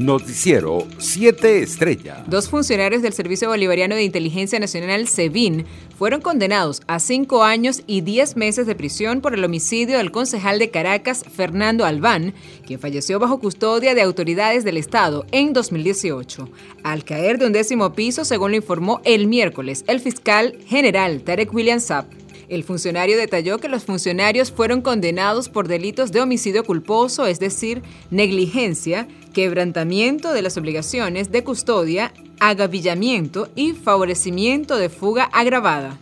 Noticiero 7 Estrella. Dos funcionarios del Servicio Bolivariano de Inteligencia Nacional, SEBIN, fueron condenados a cinco años y diez meses de prisión por el homicidio del concejal de Caracas, Fernando Albán, quien falleció bajo custodia de autoridades del Estado en 2018, al caer de un décimo piso, según lo informó el miércoles el fiscal general Tarek William Saab. El funcionario detalló que los funcionarios fueron condenados por delitos de homicidio culposo, es decir, negligencia, quebrantamiento de las obligaciones de custodia, agavillamiento y favorecimiento de fuga agravada.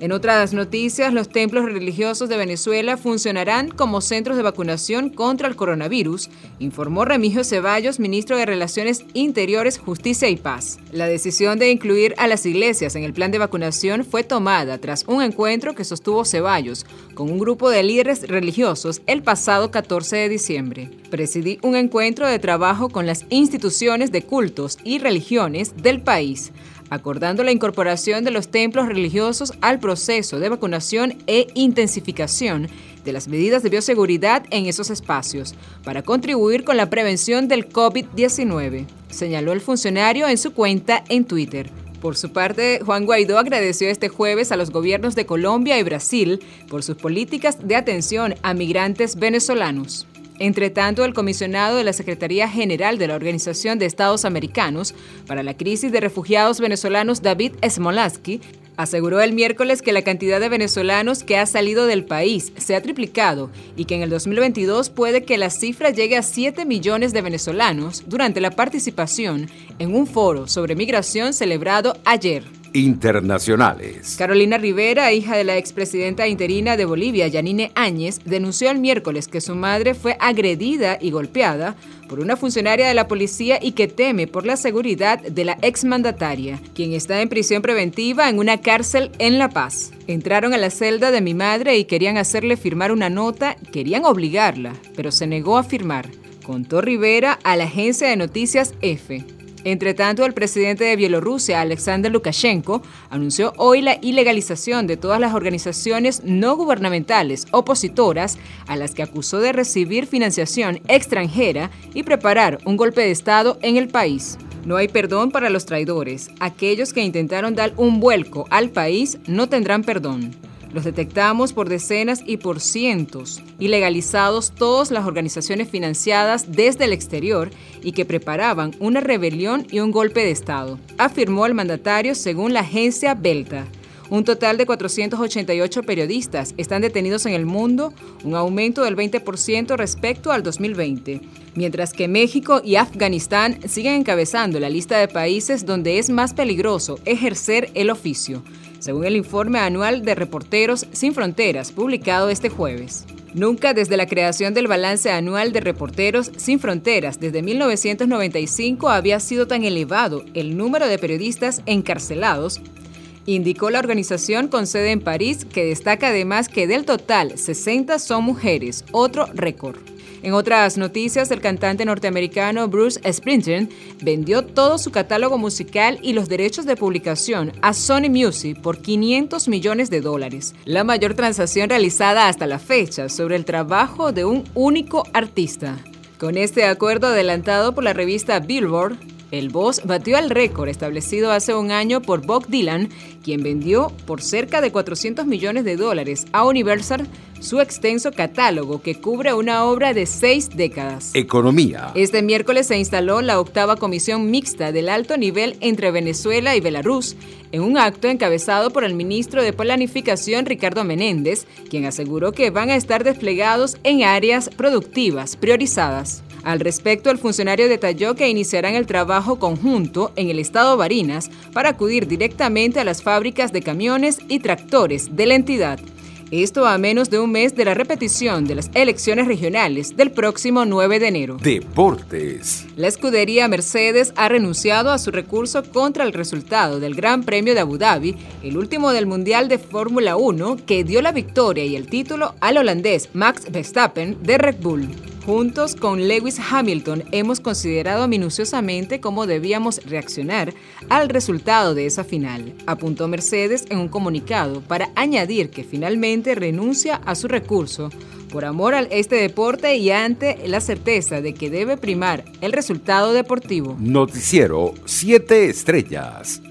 En otras noticias, los templos religiosos de Venezuela funcionarán como centros de vacunación contra el coronavirus, informó Remigio Ceballos, ministro de Relaciones Interiores, Justicia y Paz. La decisión de incluir a las iglesias en el plan de vacunación fue tomada tras un encuentro que sostuvo Ceballos con un grupo de líderes religiosos el pasado 14 de diciembre. Presidí un encuentro de trabajo con las instituciones de cultos y religiones del país acordando la incorporación de los templos religiosos al proceso de vacunación e intensificación de las medidas de bioseguridad en esos espacios para contribuir con la prevención del COVID-19, señaló el funcionario en su cuenta en Twitter. Por su parte, Juan Guaidó agradeció este jueves a los gobiernos de Colombia y Brasil por sus políticas de atención a migrantes venezolanos. Entre tanto, el comisionado de la Secretaría General de la Organización de Estados Americanos para la crisis de refugiados venezolanos, David Smolaski, aseguró el miércoles que la cantidad de venezolanos que ha salido del país se ha triplicado y que en el 2022 puede que la cifra llegue a 7 millones de venezolanos durante la participación en un foro sobre migración celebrado ayer internacionales. Carolina Rivera, hija de la expresidenta interina de Bolivia, Yanine Áñez, denunció el miércoles que su madre fue agredida y golpeada por una funcionaria de la policía y que teme por la seguridad de la exmandataria, quien está en prisión preventiva en una cárcel en La Paz. Entraron a la celda de mi madre y querían hacerle firmar una nota, querían obligarla, pero se negó a firmar, contó Rivera a la agencia de noticias F. Entre tanto, el presidente de Bielorrusia, Alexander Lukashenko, anunció hoy la ilegalización de todas las organizaciones no gubernamentales opositoras a las que acusó de recibir financiación extranjera y preparar un golpe de Estado en el país. No hay perdón para los traidores. Aquellos que intentaron dar un vuelco al país no tendrán perdón. Los detectamos por decenas y por cientos, ilegalizados todas las organizaciones financiadas desde el exterior y que preparaban una rebelión y un golpe de Estado, afirmó el mandatario según la agencia Belta. Un total de 488 periodistas están detenidos en el mundo, un aumento del 20% respecto al 2020, mientras que México y Afganistán siguen encabezando la lista de países donde es más peligroso ejercer el oficio según el informe anual de Reporteros Sin Fronteras publicado este jueves. Nunca desde la creación del balance anual de Reporteros Sin Fronteras desde 1995 había sido tan elevado el número de periodistas encarcelados, indicó la organización con sede en París, que destaca además que del total 60 son mujeres, otro récord. En otras noticias, el cantante norteamericano Bruce Springsteen vendió todo su catálogo musical y los derechos de publicación a Sony Music por 500 millones de dólares, la mayor transacción realizada hasta la fecha sobre el trabajo de un único artista. Con este acuerdo adelantado por la revista Billboard, el Boss batió el récord establecido hace un año por Bob Dylan, quien vendió por cerca de 400 millones de dólares a Universal su extenso catálogo que cubre una obra de seis décadas. Economía. Este miércoles se instaló la octava comisión mixta del alto nivel entre Venezuela y Belarus, en un acto encabezado por el ministro de Planificación Ricardo Menéndez, quien aseguró que van a estar desplegados en áreas productivas priorizadas. Al respecto, el funcionario detalló que iniciarán el trabajo conjunto en el estado Barinas para acudir directamente a las fábricas de camiones y tractores de la entidad. Esto a menos de un mes de la repetición de las elecciones regionales del próximo 9 de enero. Deportes. La escudería Mercedes ha renunciado a su recurso contra el resultado del Gran Premio de Abu Dhabi, el último del Mundial de Fórmula 1, que dio la victoria y el título al holandés Max Verstappen de Red Bull. Juntos con Lewis Hamilton hemos considerado minuciosamente cómo debíamos reaccionar al resultado de esa final, apuntó Mercedes en un comunicado para añadir que finalmente renuncia a su recurso por amor a este deporte y ante la certeza de que debe primar el resultado deportivo. Noticiero 7 Estrellas.